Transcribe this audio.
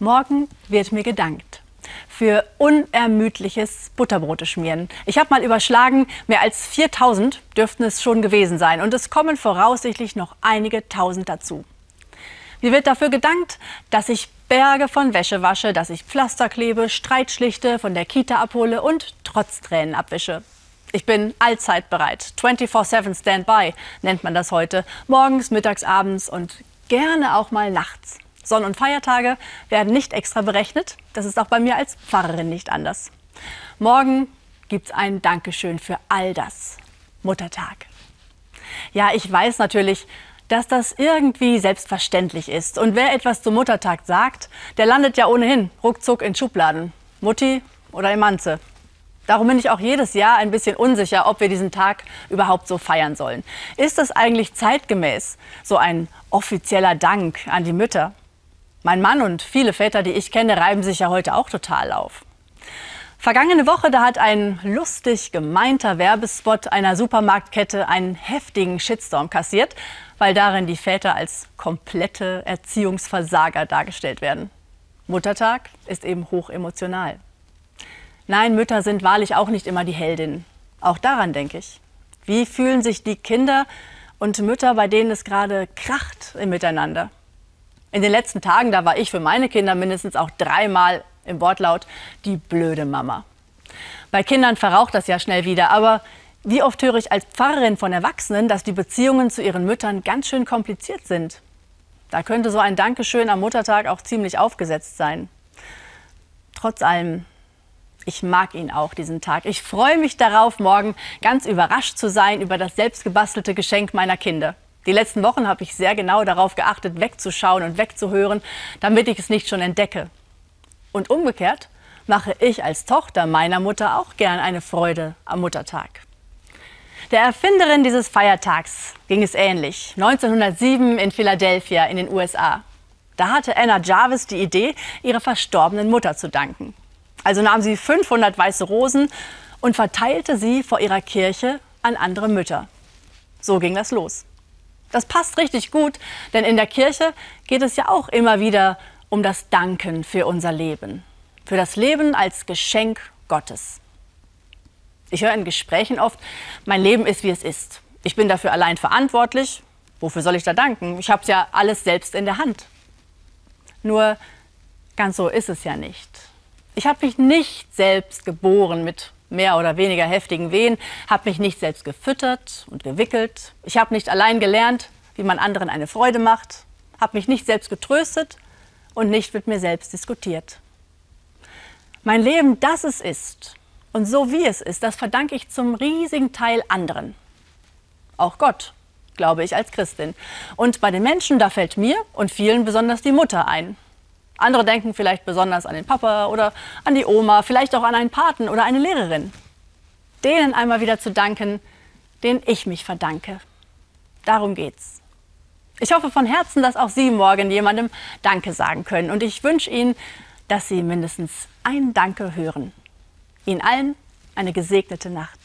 Morgen wird mir gedankt für unermüdliches Butterbrote schmieren. Ich habe mal überschlagen, mehr als 4000 dürften es schon gewesen sein und es kommen voraussichtlich noch einige tausend dazu. Mir wird dafür gedankt, dass ich Berge von Wäsche wasche, dass ich Pflaster klebe, Streit schlichte, von der Kita abhole und trotz Tränen abwische. Ich bin allzeit bereit. 24-7 Standby nennt man das heute. Morgens, mittags, abends und gerne auch mal nachts. Sonn- und Feiertage werden nicht extra berechnet. Das ist auch bei mir als Pfarrerin nicht anders. Morgen gibt es ein Dankeschön für all das. Muttertag. Ja, ich weiß natürlich, dass das irgendwie selbstverständlich ist. Und wer etwas zum Muttertag sagt, der landet ja ohnehin ruckzuck in Schubladen. Mutti oder Emanze. Darum bin ich auch jedes Jahr ein bisschen unsicher, ob wir diesen Tag überhaupt so feiern sollen. Ist das eigentlich zeitgemäß, so ein offizieller Dank an die Mütter? Mein Mann und viele Väter, die ich kenne, reiben sich ja heute auch total auf. Vergangene Woche, da hat ein lustig gemeinter Werbespot einer Supermarktkette einen heftigen Shitstorm kassiert, weil darin die Väter als komplette Erziehungsversager dargestellt werden. Muttertag ist eben hoch emotional. Nein, Mütter sind wahrlich auch nicht immer die Heldin. Auch daran denke ich. Wie fühlen sich die Kinder und Mütter, bei denen es gerade kracht im Miteinander? In den letzten Tagen, da war ich für meine Kinder mindestens auch dreimal im Wortlaut die blöde Mama. Bei Kindern verraucht das ja schnell wieder, aber wie oft höre ich als Pfarrerin von Erwachsenen, dass die Beziehungen zu ihren Müttern ganz schön kompliziert sind. Da könnte so ein Dankeschön am Muttertag auch ziemlich aufgesetzt sein. Trotz allem, ich mag ihn auch, diesen Tag. Ich freue mich darauf, morgen ganz überrascht zu sein über das selbstgebastelte Geschenk meiner Kinder. Die letzten Wochen habe ich sehr genau darauf geachtet, wegzuschauen und wegzuhören, damit ich es nicht schon entdecke. Und umgekehrt mache ich als Tochter meiner Mutter auch gern eine Freude am Muttertag. Der Erfinderin dieses Feiertags ging es ähnlich. 1907 in Philadelphia in den USA. Da hatte Anna Jarvis die Idee, ihrer verstorbenen Mutter zu danken. Also nahm sie 500 weiße Rosen und verteilte sie vor ihrer Kirche an andere Mütter. So ging das los. Das passt richtig gut, denn in der Kirche geht es ja auch immer wieder um das Danken für unser Leben, für das Leben als Geschenk Gottes. Ich höre in Gesprächen oft, mein Leben ist, wie es ist. Ich bin dafür allein verantwortlich. Wofür soll ich da danken? Ich habe es ja alles selbst in der Hand. Nur ganz so ist es ja nicht. Ich habe mich nicht selbst geboren mit mehr oder weniger heftigen Wehen, habe mich nicht selbst gefüttert und gewickelt. Ich habe nicht allein gelernt, wie man anderen eine Freude macht, habe mich nicht selbst getröstet und nicht mit mir selbst diskutiert. Mein Leben, das es ist und so wie es ist, das verdanke ich zum riesigen Teil anderen. Auch Gott, glaube ich als Christin. Und bei den Menschen, da fällt mir und vielen besonders die Mutter ein. Andere denken vielleicht besonders an den Papa oder an die Oma, vielleicht auch an einen Paten oder eine Lehrerin. Denen einmal wieder zu danken, denen ich mich verdanke. Darum geht's. Ich hoffe von Herzen, dass auch Sie morgen jemandem Danke sagen können. Und ich wünsche Ihnen, dass Sie mindestens ein Danke hören. Ihnen allen eine gesegnete Nacht.